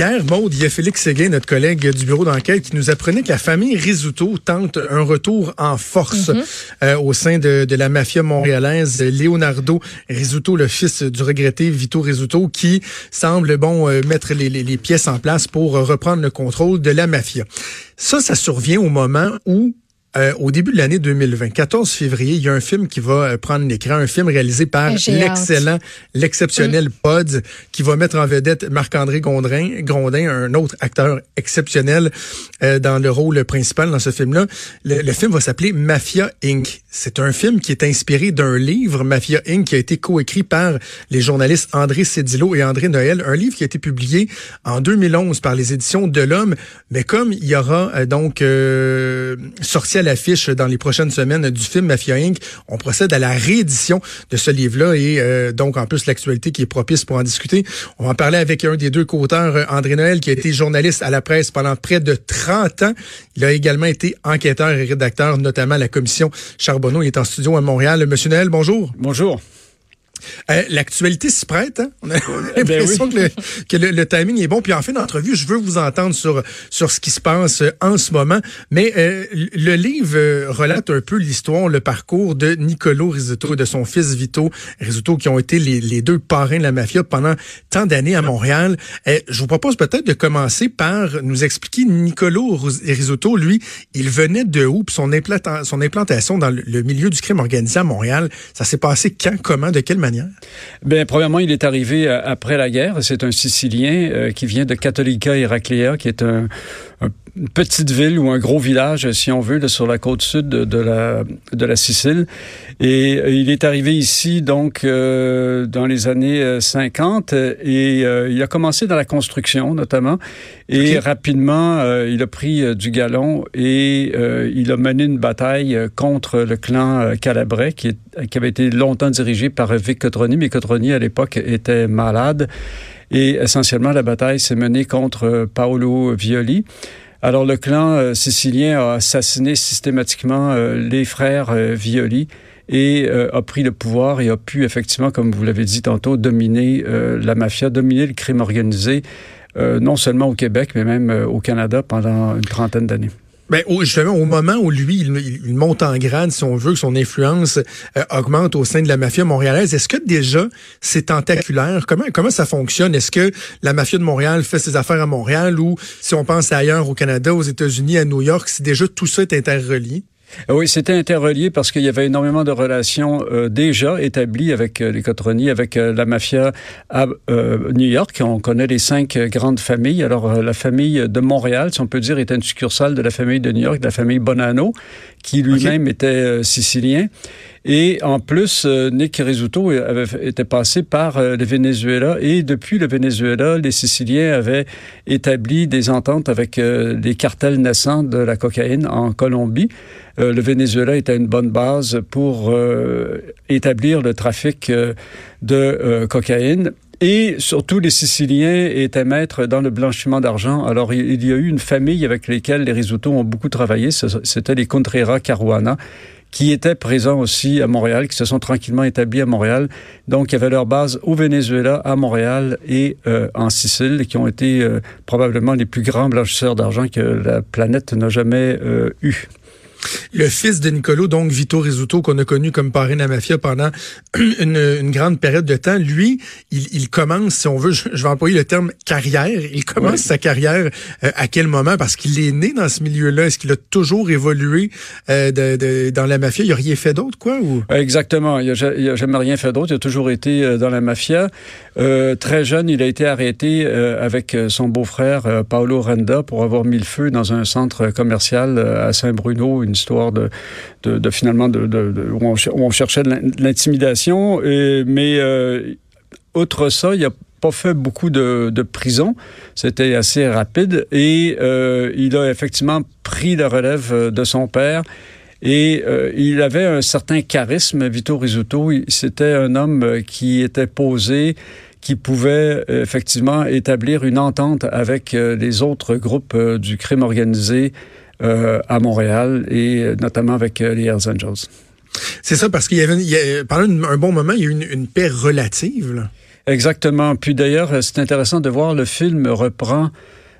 Hier, Maude, il y a Félix Séguin, notre collègue du bureau d'enquête, qui nous apprenait que la famille Risuto tente un retour en force Mhm. euh, au sein de, de la mafia montréalaise. Leonardo Risuto, le fils du regretté Vito Risuto, qui semble bon euh, mettre les, les- les pièces en place pour reprendre le contrôle de la mafia. Ça, ça survient au moment où euh, au début de l'année 2020, 14 février, il y a un film qui va euh, prendre l'écran, un film réalisé par l'excellent, l'exceptionnel Pods, qui va mettre en vedette Marc-André Gondrin, Grondin, un autre acteur exceptionnel euh, dans le rôle principal dans ce film-là. Le, le film va s'appeler Mafia Inc. C'est un film qui est inspiré d'un livre, Mafia Inc., qui a été coécrit par les journalistes André Cédillo et André Noël, un livre qui a été publié en 2011 par les éditions de l'Homme. Mais comme il y aura euh, donc euh, sorti à l'affiche dans les prochaines semaines du film Mafia Inc., on procède à la réédition de ce livre-là et euh, donc en plus l'actualité qui est propice pour en discuter. On va en parler avec un des deux co-auteurs, André Noël, qui a été journaliste à la presse pendant près de 30 ans. Il a également été enquêteur et rédacteur, notamment à la commission Charbonneau. Il est en studio à Montréal. Monsieur Noël, bonjour. Bonjour. Euh, L'actualité s'y prête. Hein? On a, a l'impression que, le, que le, le timing est bon. Puis en fin d'entrevue, je veux vous entendre sur sur ce qui se passe euh, en ce moment. Mais euh, le livre euh, relate un peu l'histoire, le parcours de Nicolo Risotto et de son fils Vito Risotto, qui ont été les, les deux parrains de la mafia pendant tant d'années à Montréal. Euh, je vous propose peut-être de commencer par nous expliquer Nicolo Risotto. Lui, il venait de où? Puis son, implanta- son implantation dans le, le milieu du crime organisé à Montréal, ça s'est passé quand, comment, de quelle manière? Ben, premièrement, il est arrivé euh, après la guerre. C'est un Sicilien euh, qui vient de Cattolica Heraclea, qui est un, un- une petite ville ou un gros village, si on veut, là, sur la côte sud de, de la, de la Sicile. Et euh, il est arrivé ici, donc, euh, dans les années euh, 50, euh, et euh, il a commencé dans la construction, notamment. Et rapidement, euh, il a pris du galon et il a mené une bataille contre le clan calabrais, qui, est- qui avait été longtemps dirigé par Vic Cotroni. Mais Cotroni, à l'époque, était malade. Et essentiellement, la bataille s'est menée contre Paolo Violi. Alors, le clan euh, sicilien a assassiné systématiquement euh, les frères euh, Violi et a pris le pouvoir et a pu effectivement, comme vous l'avez dit tantôt, dominer la mafia, dominer le crime organisé, non seulement au Québec, mais même au Canada pendant une trentaine d'années. Ben, justement, au moment où lui, il monte en grade, si on veut, que son influence euh, augmente au sein de la mafia montréalaise, est-ce que déjà c'est tentaculaire? Comment, comment ça fonctionne? Est-ce que la mafia de Montréal fait ses affaires à Montréal ou si on pense ailleurs au Canada, aux États-Unis, à New York, si déjà tout ça est interrelié? Euh, Oui, c'était interrelié parce qu'il y avait énormément de relations euh, déjà établies avec euh, les Cotroni, avec euh, la mafia à euh, New York. On connaît les cinq grandes familles. Alors, la famille de Montréal, si on peut dire, était une succursale de la famille de New York, de la famille Bonanno, qui lui-même était sicilien. Et en plus, euh, Nick Rizzuto avait, était passé par euh, le Venezuela et depuis le Venezuela, les Siciliens avaient établi des ententes avec euh, les cartels naissants de la cocaïne en Colombie. Le Venezuela était une bonne base pour établir le trafic de cocaïne. Et surtout, les Siciliens étaient maîtres dans le blanchiment d'argent. Alors, il y a eu une famille avec lesquelles les Risotto ont beaucoup travaillé. C'était les Contreras Caruana qui étaient présents aussi à Montréal, qui se sont tranquillement établis à Montréal. Donc, il y avait leur base au Venezuela, à Montréal et euh, en Sicile, qui ont été euh, probablement les plus grands blanchisseurs d'argent que la planète n'a jamais euh, eu. Le fils de Nicolo, donc Vito Rizzuto, qu'on a connu comme parrain de la mafia pendant une, une grande période de temps, lui, il, il commence, si on veut, je, je vais employer le terme carrière, il commence Ouais. sa carrière euh, à quel moment? Parce qu'il est né dans ce milieu-là. Est-ce qu'il a toujours évolué euh, de, de- dans la mafia? Il a rien fait d'autre, quoi? Ou... Exactement. Il n'a jamais rien fait d'autre. Il a toujours été euh, dans la mafia. Euh, très jeune, il a été arrêté euh, avec euh, son beau-frère Paolo Renda pour avoir mis le feu dans un centre commercial à Saint-Bruno, une histoire de, de, finalement de, où, on, cherchait de l'in- de l'intimidation. Mais euh, outre ça, il a pas fait beaucoup de, de prison. C'était assez rapide et euh, il a effectivement pris la relève euh, de son père. Et euh, il avait un certain charisme, Vito Rizzuto. C'était un homme qui était posé, qui pouvait effectivement établir une entente avec les autres groupes du crime organisé à Montréal et notamment avec les Hells Angels. C'est ça, parce qu'il y avait, il y a, pendant un bon moment, il y a eu une, une paix relative. Là. Exactement. Puis d'ailleurs, c'est intéressant de voir le film reprend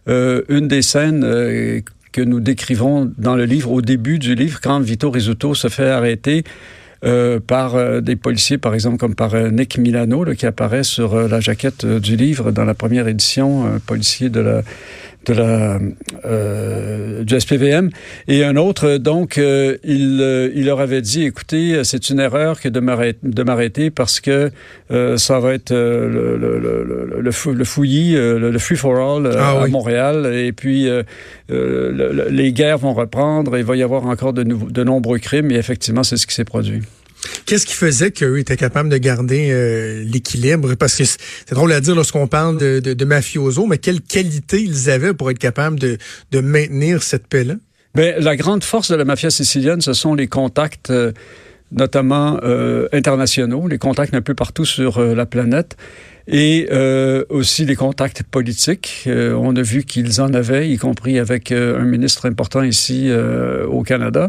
euh, une des scènes euh, que nous décrivons dans le livre, au début du livre, quand Vito Rizzuto se fait arrêter. Euh, par euh, des policiers, par exemple, comme par euh, Nick Milano, là, qui apparaît sur euh, la jaquette du livre dans la première édition, un policier de la de la euh, du SPVM et un autre donc euh, il il leur avait dit écoutez c'est une erreur que de m'arrêter de m'arrêter parce que euh, ça va être le, le, le, le, fou, le fouillis le, free for all ah, à oui. Montréal et puis les guerres vont reprendre et il va y avoir encore de, de nombreux crimes et effectivement c'est ce qui s'est produit. Qu'est-ce qui faisait qu'eux étaient capables de garder euh, l'équilibre? Parce que c'est drôle à dire lorsqu'on parle de, de, mafioso, mais quelle qualité ils avaient pour être capables de, maintenir cette paix-là? Bien, la grande force de la mafia sicilienne, ce sont les contacts, euh, notamment euh, internationaux, les contacts un peu partout sur la planète et euh, aussi les contacts politiques. Euh, on a vu qu'ils en avaient, y compris avec euh, un ministre important ici euh, au Canada.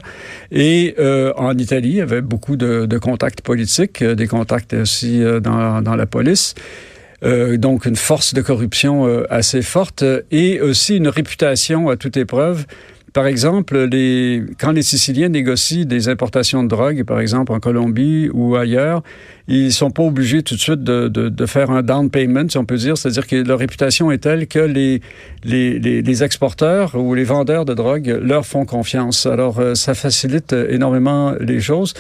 Et euh, en Italie, il y avait beaucoup de, de contacts politiques, des contacts aussi dans, dans la police. Euh, donc une force de corruption euh, assez forte et aussi une réputation à toute épreuve par exemple, les, quand les Siciliens négocient des importations de drogue, par exemple en Colombie ou ailleurs, ils sont pas obligés tout de suite de, de, de faire un down payment, si on peut dire. C'est-à-dire que leur réputation est telle que les, les, les, exporteurs ou les vendeurs de drogue leur font confiance. Alors, euh, ça facilite énormément les choses.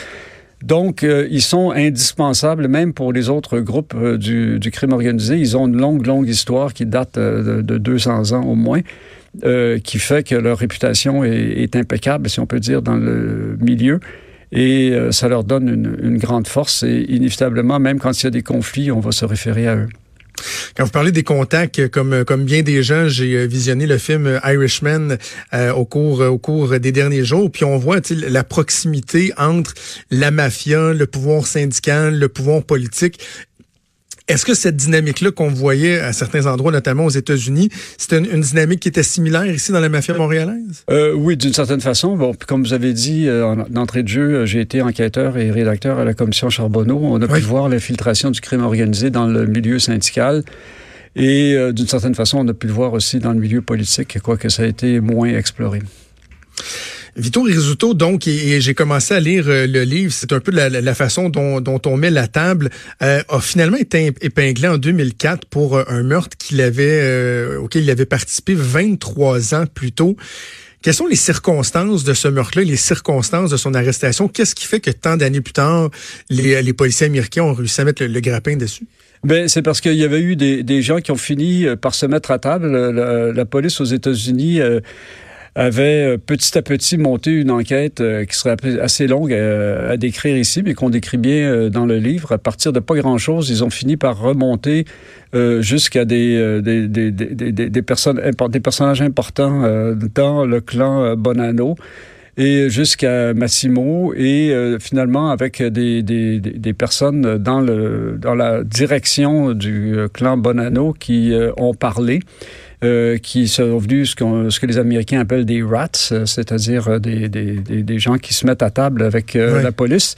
Donc, euh, ils sont indispensables même pour les autres groupes euh, du, du, crime organisé. Ils ont une longue, longue histoire qui date de, de 200 ans au moins. Euh, qui fait que leur réputation est, est, impeccable, si on peut dire, dans le milieu. Et euh, ça leur donne une, une, grande force. Et inévitablement, même quand il y a des conflits, on va se référer à eux. Quand vous parlez des contacts, comme comme bien des gens, j'ai visionné le film Irishman euh, au cours au cours des derniers jours, puis on voit la proximité entre la mafia, le pouvoir syndical, le pouvoir politique est-ce que cette dynamique-là qu'on voyait à certains endroits, notamment aux États-Unis, c'était une, une, dynamique qui était similaire ici dans la mafia montréalaise? Euh, oui, d'une certaine façon. Bon, comme vous avez dit euh, d'entrée de jeu, j'ai été enquêteur et rédacteur à la commission Charbonneau. On a oui. pu voir l'infiltration du crime organisé dans le milieu syndical. Et euh, d'une certaine façon, on a pu le voir aussi dans le milieu politique, quoique ça a été moins exploré. Vito Rizzuto, donc, et, j'ai commencé à lire euh, le livre, c'est un peu la, façon dont, on met la table, euh, a finalement été épinglé en 2004 pour euh, un meurtre qu'il avait, auquel il avait participé 23 ans plus tôt. Quelles sont les circonstances de ce meurtre-là, les circonstances de son arrestation? Qu'est-ce qui fait que tant d'années plus tard, les, policiers américains ont réussi à mettre le, grappin dessus? Ben, c'est parce qu'il y avait eu des, gens qui ont fini par se mettre à table. La, police aux États-Unis avait euh, petit à petit monté une enquête euh, qui serait assez longue à, à décrire ici, mais qu'on décrit bien euh, dans le livre. À partir de pas grand-chose, ils ont fini par remonter euh, jusqu'à des, des, des, des, des, personnes, des personnages importants euh, dans le clan Bonanno et jusqu'à Massimo et euh, finalement avec des, des, des, personnes dans, le, dans la direction du clan Bonanno qui euh, ont parlé. Euh, qui sont venus ce, qu ce, que les Américains appellent des rats, c'est-à-dire des, des, des, gens qui se mettent à table avec euh, oui. la police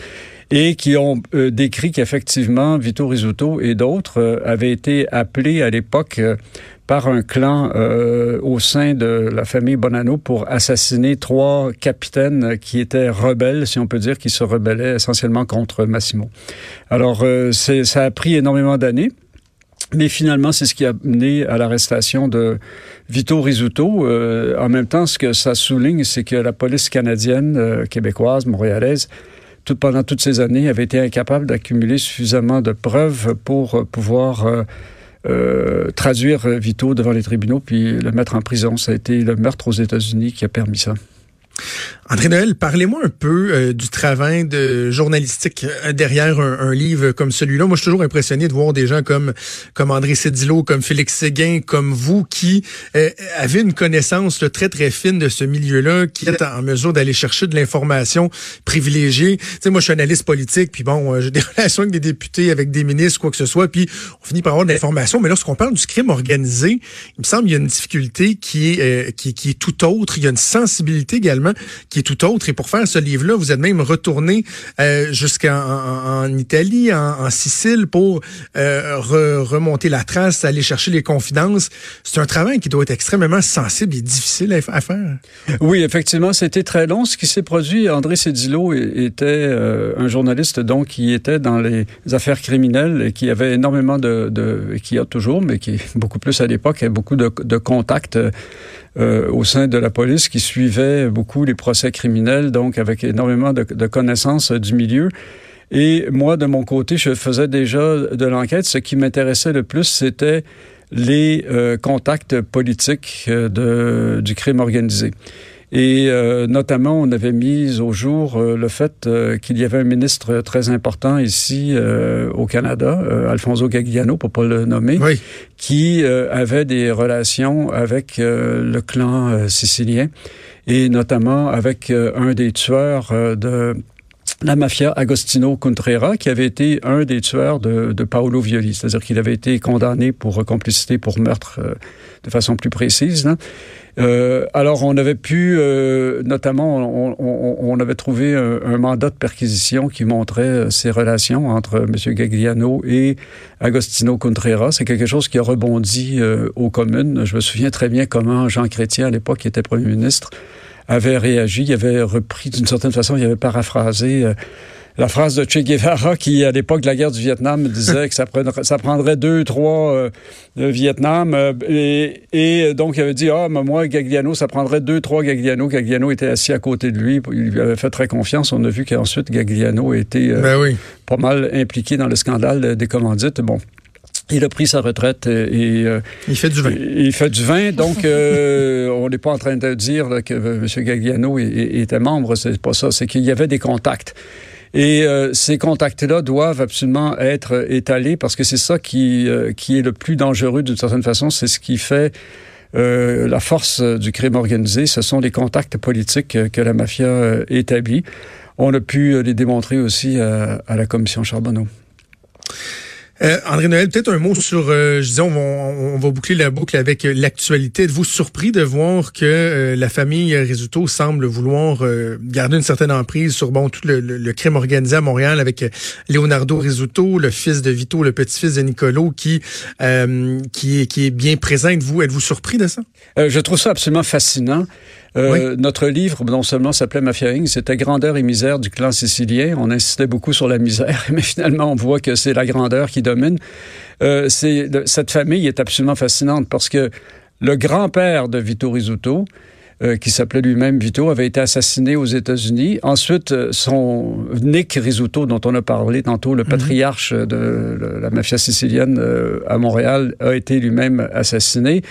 et qui ont euh, décrit qu'effectivement Vito Rizzuto et d'autres euh, avaient été appelés à l'époque par un clan euh, au sein de la famille Bonanno pour assassiner trois capitaines qui étaient rebelles, si on peut dire, qui se rebellaient essentiellement contre Massimo. Alors, euh, ça a pris énormément d'années. Mais finalement, c'est ce qui a mené à l'arrestation de Vito Rizzuto. Euh, en même temps, ce que ça souligne, c'est que la police canadienne, euh, québécoise, montréalaise, tout, pendant toutes ces années, avait été incapable d'accumuler suffisamment de preuves pour euh, pouvoir euh, euh, traduire Vito devant les tribunaux puis le mettre en prison. Ça a été le meurtre aux États-Unis qui a permis ça. André Noël, parlez-moi un peu euh, du travail de journalistique euh, derrière un, livre comme celui-là. Moi, je suis toujours impressionné de voir des gens comme comme André Cédillo, comme Félix Séguin, comme vous, qui euh, avez une connaissance très très fine de ce milieu-là, qui est en mesure d'aller chercher de l'information privilégiée. Tu sais, moi, je suis analyste politique, puis bon, j'ai des relations avec des députés, avec des ministres, quoi que ce soit, puis on finit par avoir de l'information. Mais lorsqu'on parle du crime organisé, il me semble qu'il y a une difficulté qui est qui, qui est tout autre. Il y a une sensibilité également qui est tout autre. Et pour faire ce livre-là, vous êtes même retourné euh, jusqu'en en, Italie, en, Sicile, pour euh, remonter la trace, aller chercher les confidences. C'est un travail qui doit être extrêmement sensible et difficile à, faire. Oui, effectivement, c'était très long. Ce qui s'est produit, André Cédillo était euh, un journaliste donc qui était dans les affaires criminelles et qui avait énormément de, de qui a toujours, mais qui beaucoup plus à l'époque, beaucoup de, de contacts euh, au sein de la police qui suivait beaucoup les procès criminels, donc avec énormément de, de connaissances euh, du milieu. Et moi, de mon côté, je faisais déjà de l'enquête. Ce qui m'intéressait le plus, c'était les euh, contacts politiques de, du crime organisé. Et euh, notamment, on avait mis au jour euh, le fait euh, qu'il y avait un ministre très important ici au Canada, Alfonso Gagliano, pour pas le nommer, qui avait des relations avec le clan sicilien et notamment avec un des tueurs de la mafia Agostino Contrera, qui avait été un des tueurs de, de Paolo Violi, c'est-à-dire qu'il avait été condamné pour complicité pour meurtre de façon plus précise. Là. Euh, alors, on avait pu, euh, notamment, on, on, on, avait trouvé un, un, mandat de perquisition qui montrait euh, ces relations entre M. Gagliano et Agostino Contreras. C'est quelque chose qui a rebondi euh, aux communes. Je me souviens très bien comment Jean Chrétien, à l'époque, était premier ministre, avait réagi. Il avait repris, d'une certaine façon, il avait paraphrasé la phrase de Che Guevara qui, à l'époque de la guerre du Vietnam, disait que ça, prendrait, ça prendrait deux, trois euh, Vietnam. Euh, et, et, donc, il avait dit, ah, mais moi, Gagliano, ça prendrait deux, trois Gagliano. Gagliano était assis à côté de lui. Il lui avait fait très confiance. On a vu qu'ensuite, Gagliano était euh, ben oui. pas mal impliqué dans le scandale des commandites. Bon, il a pris sa retraite et, euh, il fait du vin. Il fait du vin, donc euh, on n'est pas en train de dire là, que M. Gagliano était membre, c'est pas ça, c'est qu'il y avait des contacts. Et euh, ces contacts-là doivent absolument être étalés parce que c'est ça qui, euh, qui est le plus dangereux d'une certaine façon. C'est ce qui fait euh, la force du crime organisé. Ce sont les contacts politiques que la mafia établit. On a pu les démontrer aussi à, à la commission Charbonneau. Euh, André Noël, peut-être un mot sur, euh, je disais, on va, on va, boucler la boucle avec euh, l'actualité. Êtes-vous surpris de voir que euh, la famille Risuto semble vouloir garder une certaine emprise sur bon tout le, le, crime organisé à Montréal avec Leonardo Risuto, le fils de Vito, le petit-fils de Nicolo, qui qui est qui est bien présent. Êtes-vous êtes-vous surpris de ça? Je trouve ça absolument fascinant. Euh, notre livre, non seulement s'appelait Mafia Inc., c'était Grandeur et misère du clan sicilien. On insistait beaucoup sur la misère, mais finalement, on voit que c'est la grandeur qui domine. Euh, c'est, cette famille est absolument fascinante parce que le grand-père de Vito Rizzuto, euh, qui s'appelait lui-même Vito, avait été assassiné aux États-Unis. Ensuite, euh, son Nick Rizzuto, dont on a parlé tantôt, le mhm. patriarche de la mafia sicilienne euh, à Montréal, a été lui-même assassiné.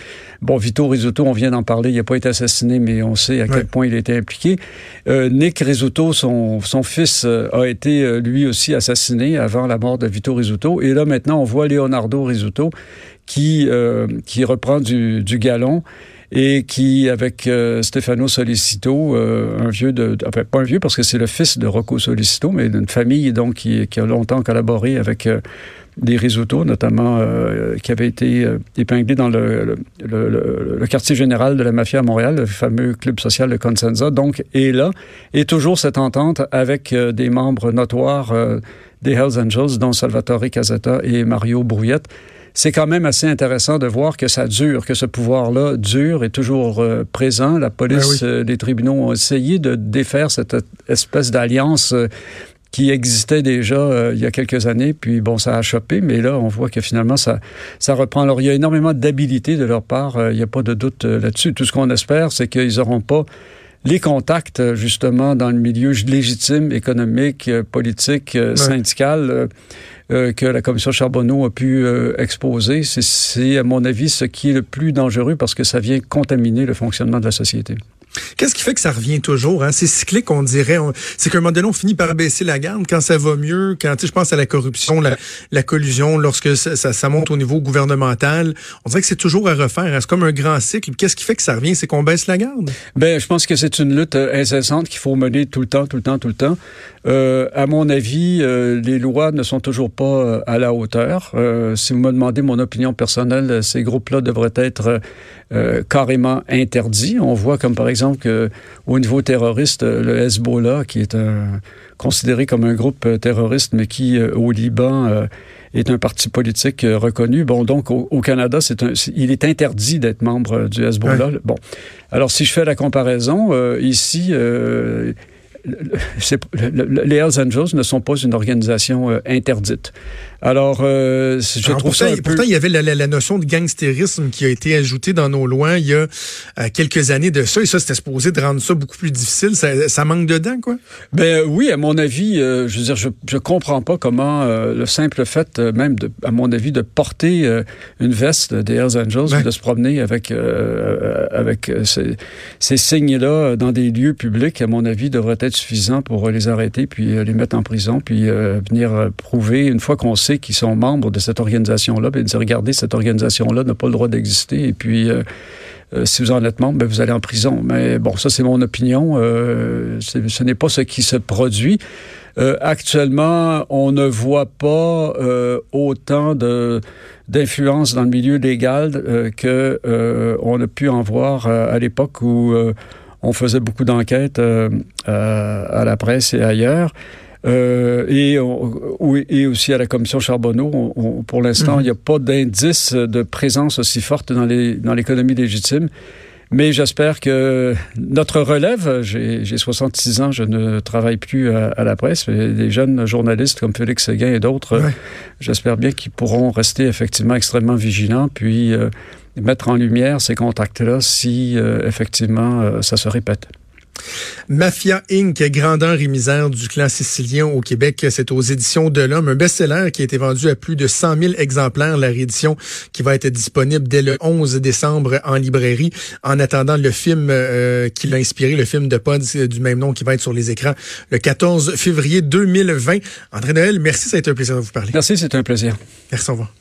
Bon, Vito Rizzuto, on vient d'en parler, il n'a pas été assassiné, mais on sait à quel point il a été impliqué. Nick Rizzuto, son, son fils, a été lui aussi assassiné avant la mort de Vito Rizzuto. Et là, maintenant, on voit Leonardo Rizzuto qui, qui reprend du, du galon et qui, avec euh, Stefano Solicito, euh, un vieux de, enfin pas un vieux parce que c'est le fils de Rocco Solicito, mais d'une famille donc qui, qui, a longtemps collaboré avec euh, des risottos, notamment qui avait été épinglé dans le, le, le, quartier général de la mafia à Montréal, le fameux club social de Consenza, donc est là, et toujours cette entente avec des membres notoires des Hells Angels, dont Salvatore Casetta et Mario Brouillette c'est quand même assez intéressant de voir que ça dure, que ce pouvoir-là dure, est toujours euh, présent. La police, ben euh, les tribunaux ont essayé de défaire cette espèce d'alliance euh, qui existait déjà il y a quelques années, puis bon, ça a chopé, mais là, on voit que finalement, ça, ça reprend. Alors, il y a énormément d'habilité de leur part, il n'y a pas de doute là-dessus. Tout ce qu'on espère, c'est qu'ils n'auront pas les contacts, justement, dans le milieu légitime, économique, politique, syndical, euh, que la commission Charbonneau a pu euh, exposer. C'est, à mon avis, ce qui est le plus dangereux parce que ça vient contaminer le fonctionnement de la société. Qu'est-ce qui fait que ça revient toujours? Hein? C'est cyclique, on dirait. C'est qu'à un moment donné, on finit par baisser la garde quand ça va mieux, quand je pense à la corruption, la, la collusion, lorsque ça, ça, monte au niveau gouvernemental. On dirait que c'est toujours à refaire. Hein? C'est comme un grand cycle. Qu'est-ce qui fait que ça revient? C'est qu'on baisse la garde? Ben, je pense que c'est une lutte euh, incessante qu'il faut mener tout le temps, tout le temps, tout le temps. Euh, à mon avis, euh, les lois ne sont toujours pas euh, à la hauteur. Euh, si vous me demandez mon opinion personnelle, ces groupes-là devraient être carrément interdits. On voit comme par exemple que au niveau terroriste, le Hezbollah, qui est un, considéré comme un groupe terroriste, mais qui au Liban est un parti politique reconnu. Bon, donc au, au Canada, c'est un, il est interdit d'être membre du Hezbollah. Bon, alors si je fais la comparaison, euh, ici, euh, les Hells Angels ne sont pas une organisation euh, interdite. Alors, euh, je Alors, trouve pourtant, ça un peu... pourtant, il y avait la, la, la, notion de gangstérisme qui a été ajoutée dans nos lois il y a euh, quelques années de ça, et ça, c'était supposé de rendre ça beaucoup plus difficile. Ça, ça manque dedans, quoi? Ben oui, à mon avis, je veux dire, je, je comprends pas comment le simple fait, même, de, à mon avis, de porter une veste des Hells Angels, Ouais. de se promener avec, avec ces, ces signes-là dans des lieux publics, à mon avis, devrait être suffisant pour les arrêter, puis euh, les mettre en prison, puis euh, venir euh, prouver, une fois qu'on sait qu'ils sont membres de cette organisation-là, de dire, regardez, cette organisation-là n'a pas le droit d'exister, et puis... Si vous en êtes membre, ben, vous allez en prison. Mais bon, ça c'est mon opinion. Ce n'est pas ce qui se produit. Actuellement, on ne voit pas autant de d'influence dans le milieu légal euh, que on a pu en voir à l'époque où on faisait beaucoup d'enquêtes euh, euh, à la presse et ailleurs. Euh, et, on- oui, et aussi à la commission Charbonneau, on- on- pour l'instant, il n'y a pas d'indice de présence aussi forte dans l'économie légitime. Mais j'espère que notre relève, j'ai j'ai 66 ans, je ne travaille plus à, à la presse, mais des jeunes journalistes comme Félix Séguin et d'autres, Ouais. j'espère bien qu'ils pourront rester effectivement extrêmement vigilants, puis euh, mettre en lumière ces contacts-là si euh, effectivement euh, ça se répète. Mafia Inc., grandeur et misère du clan sicilien au Québec, c'est aux éditions de l'Homme, un best-seller qui a été vendu à plus de 100 000 exemplaires, la réédition qui va être disponible dès le 11 décembre en librairie, en attendant le film euh, qui l'a inspiré, le film de Pod euh, du même nom qui va être sur les écrans le 14 février 2020. André Noël, merci, ça a été un plaisir de vous parler. Merci, c'est un plaisir. Merci, au revoir.